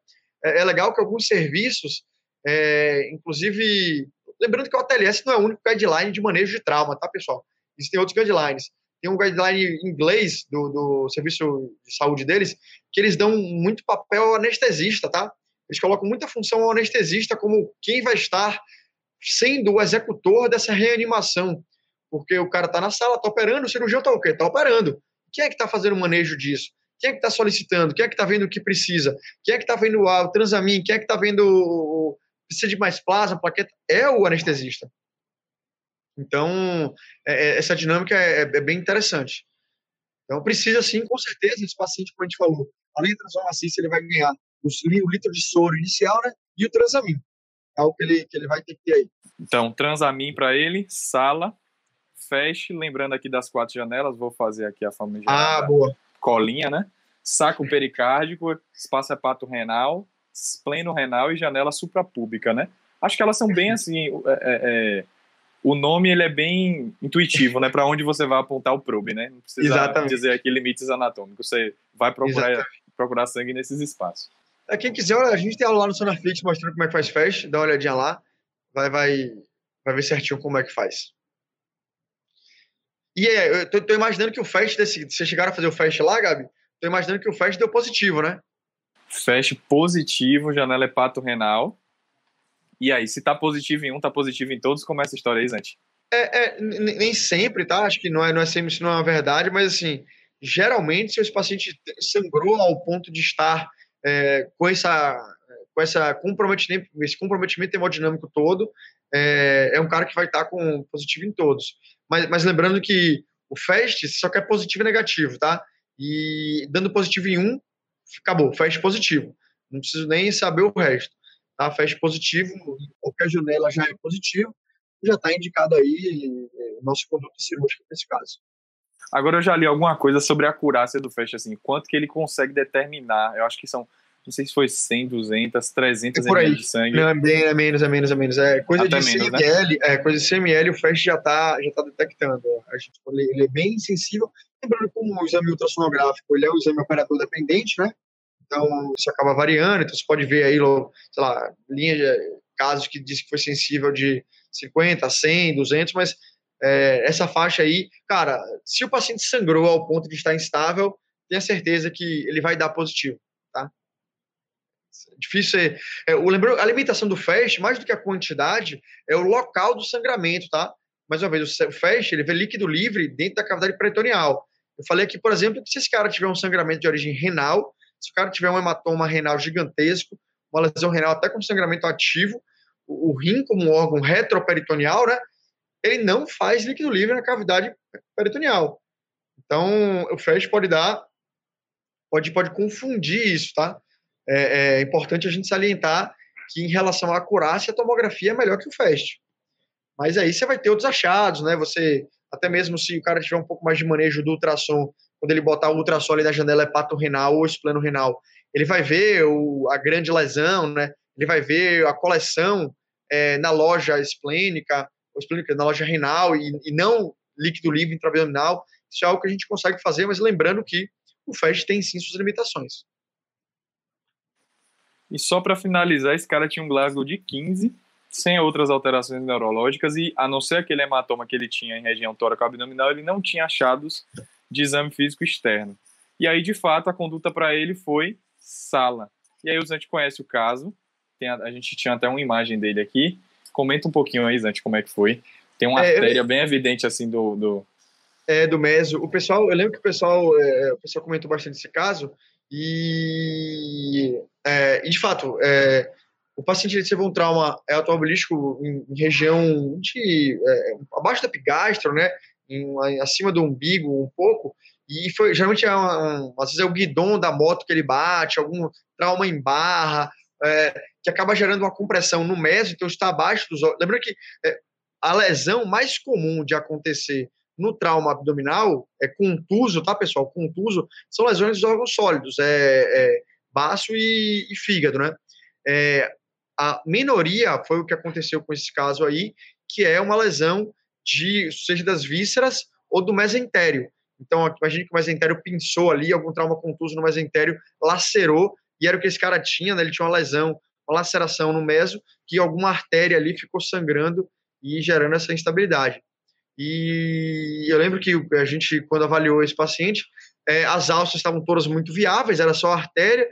É, é legal que alguns serviços, é, inclusive Lembrando que o ATLS não é o único guideline de manejo de trauma, tá, pessoal? Existem outros guidelines. Tem um guideline inglês do, do serviço de saúde deles, que eles dão muito papel ao anestesista, tá? Eles colocam muita função ao anestesista como quem vai estar sendo o executor dessa reanimação. Porque o cara está na sala, está operando, o cirurgião está o quê? Está operando. Quem é que está fazendo o manejo disso? Quem é que está solicitando? Quem é que está vendo o que precisa? Quem é que está vendo o transamin? Quem é que está vendo precisa de mais plasma, plaqueta, é o anestesista. Então, é, é essa dinâmica é, é, bem interessante. Então precisa sim, com certeza, esse paciente, como a gente falou, além da transformação ele vai ganhar o litro de soro inicial, né? E o transamin. É o que ele, que ele vai ter que ter aí. Então, transamin para ele, sala, feche, lembrando aqui das quatro janelas, vou fazer aqui a família ah, colinha, né? Saco pericárdico, espaço hepato renal, espleno renal e janela suprapúbica, né? Acho que elas são bem assim. É, é, é, o nome ele é bem intuitivo, né? Para onde você vai apontar o probe, né? Não precisa Exatamente. dizer aqui limites anatômicos. Você vai procurar, procurar sangue nesses espaços. É, quem quiser, a gente tem aula lá no Sonarflix mostrando como é que faz fast, dá uma olhadinha lá, vai, vai, vai ver certinho como é que faz. E é, eu tô, tô, imaginando que o fast desse. Vocês chegaram a fazer o fast lá, Gabi? Tô imaginando que o fast deu positivo, né? Fast positivo, janela hepato-renal. E aí, se tá positivo em um, tá positivo em todos, como é essa história aí, Zante? É, é, nem sempre, tá? Acho que não é, não é sempre isso não é uma verdade, mas assim, geralmente, se esse paciente sangrou ao ponto de estar é, com essa com essa comprometimento, esse comprometimento hemodinâmico todo, é, é um cara que vai estar com positivo em todos. Mas, mas lembrando que o FAST só quer positivo e negativo, tá? E dando positivo em um, acabou, FAST positivo. Não preciso nem saber o resto. Tá? FAST positivo, qualquer janela já é positivo, já está indicado aí é, nosso conduto cirúrgico nesse caso. Agora eu já li alguma coisa sobre a acurácia do FAST, assim, quanto que ele consegue determinar. Eu acho que são não sei se foi 100, 200, 300 é ml de sangue. Não, é, bem, é menos, é menos, é menos. É coisa Até de menos, 100 ml, né? é coisa de 100 ml, o FAST já está já tá detectando. A gente, ele é bem sensível. Lembrando que o exame ultrassonográfico, ele é um exame operador dependente, né? Então, isso acaba variando. Então, você pode ver aí, sei lá, linha de casos que diz que foi sensível de 50, 100, 200, mas é, essa faixa aí, cara, se o paciente sangrou ao ponto de estar instável, tenha certeza que ele vai dar positivo, tá? Difícil ser. É, lembrou, a limitação do FAST, mais do que a quantidade, é o local do sangramento, tá? Mais uma vez, o FAST, ele vê líquido livre dentro da cavidade peritoneal. Eu falei aqui, por exemplo, que se esse cara tiver um sangramento de origem renal, se o cara tiver um hematoma renal gigantesco, uma lesão renal até com sangramento ativo, o, o rim como um órgão retroperitoneal, né? Ele não faz líquido livre na cavidade peritoneal. Então, o FAST pode dar, pode, pode confundir isso, tá? É, é importante a gente salientar que em relação à acurácia, a tomografia é melhor que o FAST. Mas aí você vai ter outros achados, né? Você, até mesmo se o cara tiver um pouco mais de manejo do ultrassom, quando ele botar o ultrassom ali da janela hepato-renal ou espleno-renal, ele vai ver o, a grande lesão, né? Ele vai ver a coleção é, na loja esplênica, esplênica, na loja renal e, e não líquido livre intraabdominal. Isso é algo que a gente consegue fazer, mas lembrando que o FAST tem sim suas limitações. E só para finalizar, esse cara tinha um Glasgow de 15, sem outras alterações neurológicas, e a não ser aquele hematoma que ele tinha em região tóraco-abdominal, ele não tinha achados de exame físico externo. E aí, de fato, a conduta para ele foi sala. E aí o Zante conhece o caso, a, a, gente tinha até uma imagem dele aqui. Comenta um pouquinho aí, Zante, como é que foi. Tem uma é, artéria eu... bem evidente, assim, do... do... É, do meso. O pessoal, eu lembro que o pessoal, é, o pessoal comentou bastante esse caso, e, é, e de fato, é, o paciente recebeu um trauma automobilístico em, em região de é, abaixo da epigastro, né, em, acima do umbigo um pouco, e foi geralmente é uma, às vezes é o guidão da moto que ele bate, algum trauma em barra, é, que acaba gerando uma compressão no meso, então está abaixo dos olhos. Lembra que é, a lesão mais comum de acontecer no trauma abdominal, é contuso, tá, pessoal? Contuso são lesões dos órgãos sólidos, é, é baço e, e, fígado, né? É, a minoria foi o que aconteceu com esse caso aí, que é uma lesão de, seja das vísceras ou do mesentério. Então, imagine que o mesentério pinçou ali, algum trauma contuso no mesentério, lacerou, e era o que esse cara tinha, né? Ele tinha uma lesão, uma laceração no meso, que alguma artéria ali ficou sangrando e gerando essa instabilidade. E eu lembro que a gente, quando avaliou esse paciente, é, as alças estavam todas muito viáveis, era só artéria,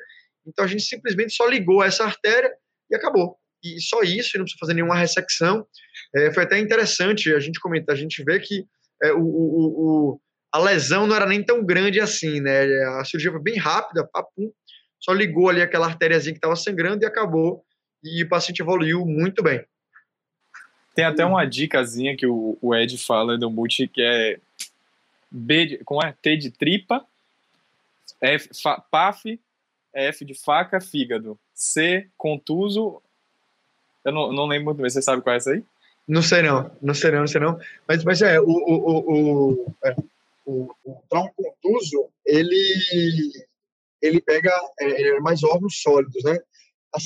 então a gente simplesmente só ligou essa artéria e acabou. E só isso, não precisa fazer nenhuma ressecção. É, foi até interessante a gente comentar, a gente vê que é, o, o, o, a lesão não era nem tão grande assim, né? A cirurgia foi bem rápida, papum, só ligou ali aquela artériazinha que estava sangrando e acabou. E o paciente evoluiu muito bem. Tem até uma dicasinha que o, o Ed fala do Multi que é B de, como é? T de tripa, F, fa, PAF, F de faca, fígado. C, contuso. Eu não, não lembro muito bem, você sabe qual é essa aí? Não sei não, não sei não, não sei não. Mas, mas é, o, o, o, é, o, o trauma contuso, ele, ele pega é, é mais órgãos sólidos, né? As,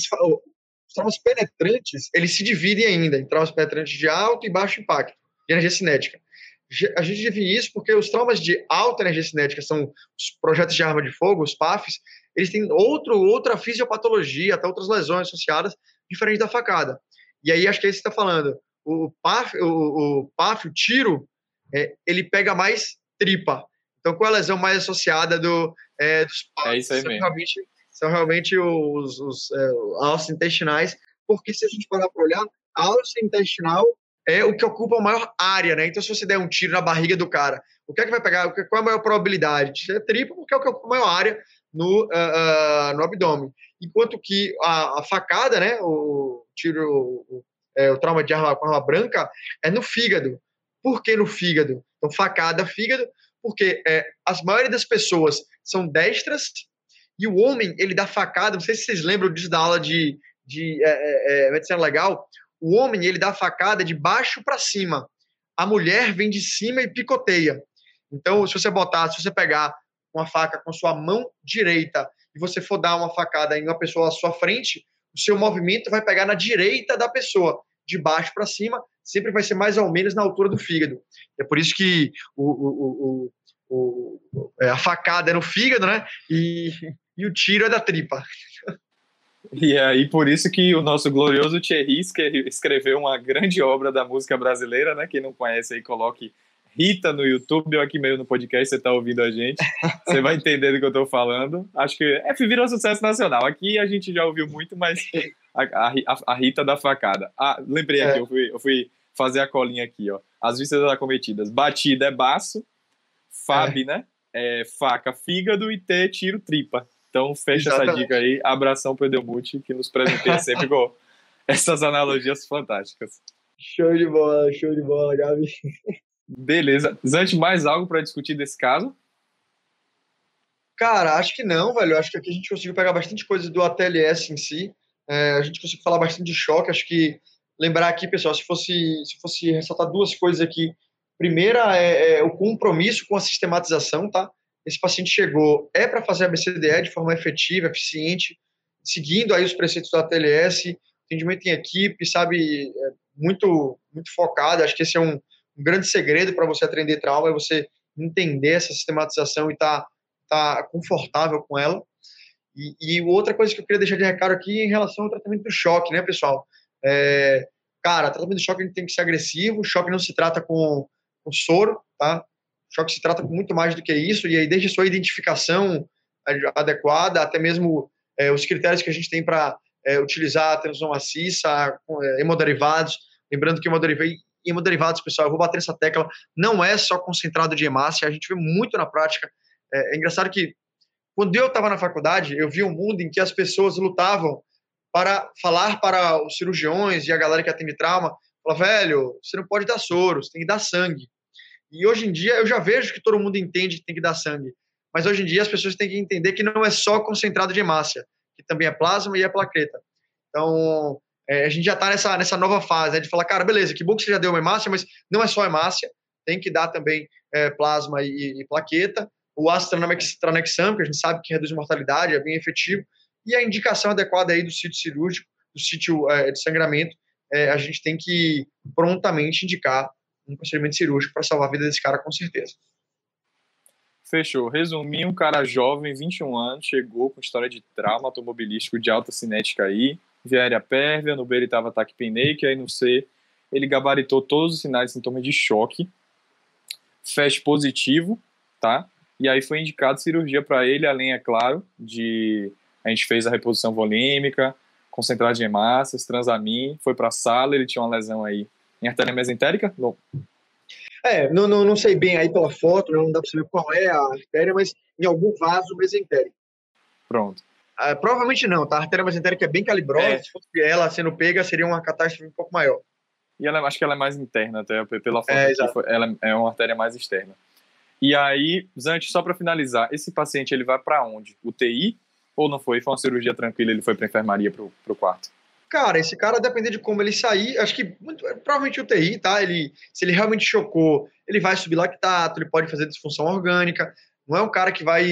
traumas penetrantes, eles se dividem ainda em traumas penetrantes de alto e baixo impacto, de energia cinética. A gente divide isso porque os traumas de alta energia cinética são os projetos de arma de fogo, os PAFs, eles têm outro, outra fisiopatologia, até outras lesões associadas, diferente da facada. E aí, acho que é isso que você está falando. O PAF, o, o, PAF, o tiro, é, ele pega mais tripa. Então, qual é a lesão mais associada do, é, dos PAFs? É isso aí mesmo. Realmente, são realmente os, os é, intestinais, porque se a gente parar para olhar, a alça intestinal é o que ocupa a maior área, né? Então, se você der um tiro na barriga do cara, o que é que vai pegar? Qual é a maior probabilidade? É triplo, porque é o que ocupa a maior área no, uh, uh, no abdômen. Enquanto que a, a, facada, né? O tiro, o, é, o trauma de arma com arma branca é no fígado. Por que no fígado? Então, facada, fígado, porque é, as maioria das pessoas são destras e o homem, ele dá facada, não sei se vocês lembram disso da aula de, de é, é, é medicina legal, o homem, ele dá facada de baixo para cima. A mulher vem de cima e picoteia. Então, se você botar, se você pegar uma faca com sua mão direita e você for dar uma facada em uma pessoa à sua frente, o seu movimento vai pegar na direita da pessoa, de baixo para cima, sempre vai ser mais ou menos na altura do fígado. É por isso que o, o, o, o é, a facada é no fígado, né? E, e o tiro é da tripa. E é aí por isso que o nosso glorioso Thierry escreveu uma grande obra da música brasileira, né? Quem não conhece aí, coloque Rita no YouTube ou aqui meio no podcast, você está ouvindo a gente. Você vai entender do que eu estou falando. Acho que é, virou sucesso nacional. Aqui a gente já ouviu muito, mas a, a, a Rita da facada. Ah, lembrei aqui, é. eu, fui, eu fui fazer a colinha aqui, ó. As vistas acometidas. Batida é baço, Fab, é. né? É faca, fígado e T, tiro, tripa. Então, fecha Exatamente. essa dica aí. Abração pro Edelmute, que nos presenteia sempre com essas analogias fantásticas. Show de bola, show de bola, Gabi. Beleza. Zante, mais algo para discutir desse caso? Cara, acho que não, velho. Acho que aqui a gente conseguiu pegar bastante coisa do ATLS em si. É, a gente conseguiu falar bastante de choque. Acho que lembrar aqui, pessoal, se fosse, se fosse ressaltar duas coisas aqui. Primeira é, é o compromisso com a sistematização, tá? Esse paciente chegou, é para fazer a BCDE de forma efetiva, eficiente, seguindo aí os preceitos do ATLS, atendimento em equipe, sabe, é muito, muito focado, acho que esse é um, um grande segredo para você atender trauma, é você entender essa sistematização e estar tá, tá confortável com ela. E, e, outra coisa que eu queria deixar de recado aqui em relação ao tratamento do choque, né, pessoal? É, cara, tratamento do choque tem que ser agressivo, o choque não se trata com, com soro, tá? Choque se trata muito mais do que isso, e aí desde sua identificação adequada, até mesmo é, os critérios que a gente tem para é, utilizar a transfusão maciça, é, hemoderivados, lembrando que hemoderivados, pessoal, eu vou bater essa tecla, não é só concentrado de hemácia, a gente vê muito na prática, é, é engraçado que quando eu estava na faculdade, eu vi um mundo em que as pessoas lutavam para falar para os cirurgiões e a galera que atende trauma, falar, velho, você não pode dar soro, você tem que dar sangue. E hoje em dia eu já vejo que todo mundo entende que tem que dar sangue. Mas hoje em dia as pessoas têm que entender que não é só concentrado de hemácia, que também é plasma e é plaqueta. Então, é, a gente já está nessa, nessa nova fase né, de falar, cara, beleza, que bom que você já deu uma hemácia, mas não é só hemácia, tem que dar também é, plasma e, e, plaqueta. O ácido tranexam, que a gente sabe que reduz mortalidade, é bem efetivo. E a indicação adequada aí do sítio cirúrgico, do sítio é, de sangramento, é, a gente tem que prontamente indicar um procedimento cirúrgico para salvar a vida desse cara, com certeza. Fechou. Resumir, um cara jovem, 21 anos, chegou com história de trauma automobilístico de alta cinética aí, via aérea pérvia, no B ele ataque que aí no C ele gabaritou todos os sinais e sintomas de choque, FAST positivo, tá? E aí foi indicado cirurgia para ele, além, é claro, de... A gente fez a reposição volêmica, concentrado de hemácias, transamin, foi para a sala, ele tinha uma lesão aí em artéria mesentérica? Não. É, não, não, não sei bem aí pela foto, não dá para saber qual é a artéria, mas em algum vaso mesentérico. Pronto. Ah, provavelmente não, tá? A artéria mesentérica é bem calibrosa, é. se fosse ela sendo pega, seria uma catástrofe um pouco maior. E ela, acho que ela é mais interna, até pela foto. É, ela é uma artéria mais externa. E aí, Zante, só para finalizar, esse paciente ele vai para onde? UTI ou não foi? Foi uma cirurgia tranquila, ele foi para enfermaria para o quarto? Cara, esse cara, depender de como ele sair, acho que muito, provavelmente UTI, tá? Ele, se ele realmente chocou, ele vai subir lactato, ele pode fazer disfunção orgânica. Não é um cara que vai,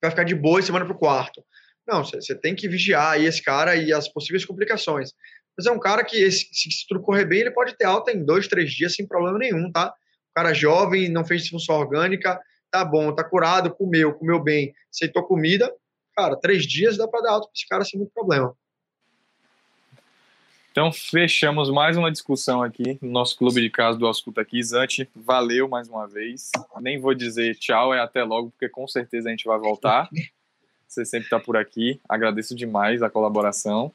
vai ficar de boa e semana para o quarto. Não, você tem que vigiar aí esse cara e as possíveis complicações. Mas é um cara que, se, se tudo correr bem, ele pode ter alta em dois, três dias sem problema nenhum, tá? O cara jovem, não fez disfunção orgânica, tá bom, tá curado, comeu, comeu bem, aceitou comida. Cara, três dias dá para dar alta para esse cara sem muito problema. Então, fechamos mais uma discussão aqui no nosso clube de casa do Ausculta aqui. Zante, valeu mais uma vez. Nem vou dizer tchau, é até logo, porque com certeza a gente vai voltar. Você sempre está por aqui. Agradeço demais a colaboração.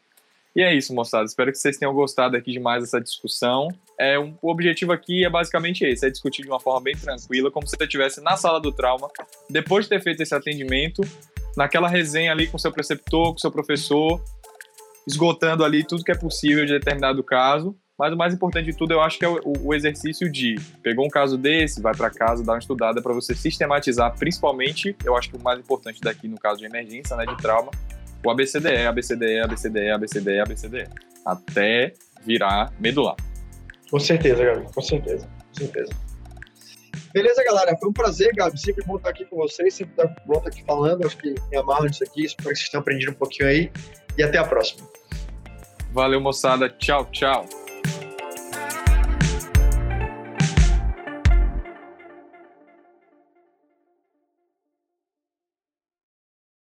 E é isso, moçada. Espero que vocês tenham gostado aqui demais dessa discussão. É, um, o objetivo aqui é basicamente esse: é discutir de uma forma bem tranquila, como se você estivesse na sala do trauma, depois de ter feito esse atendimento, naquela resenha ali com seu preceptor, com seu professor, esgotando ali tudo que é possível de determinado caso. Mas o mais importante de tudo, eu acho que é o, o exercício de pegou um caso desse, vai para casa, dá uma estudada para você sistematizar, principalmente, eu acho que o mais importante daqui no caso de emergência, né, de trauma, o ABCDE, ABCDE, ABCDE, ABCDE, ABCDE, até virar medular. Com certeza, Gabi, com certeza, com certeza. Beleza, galera? Foi um prazer, Gabi. Sempre bom estar aqui com vocês, sempre bom estar aqui falando. Acho que me amarro nisso aqui. Espero que vocês tenham aprendido um pouquinho aí. E até a próxima. Valeu, moçada. Tchau, tchau.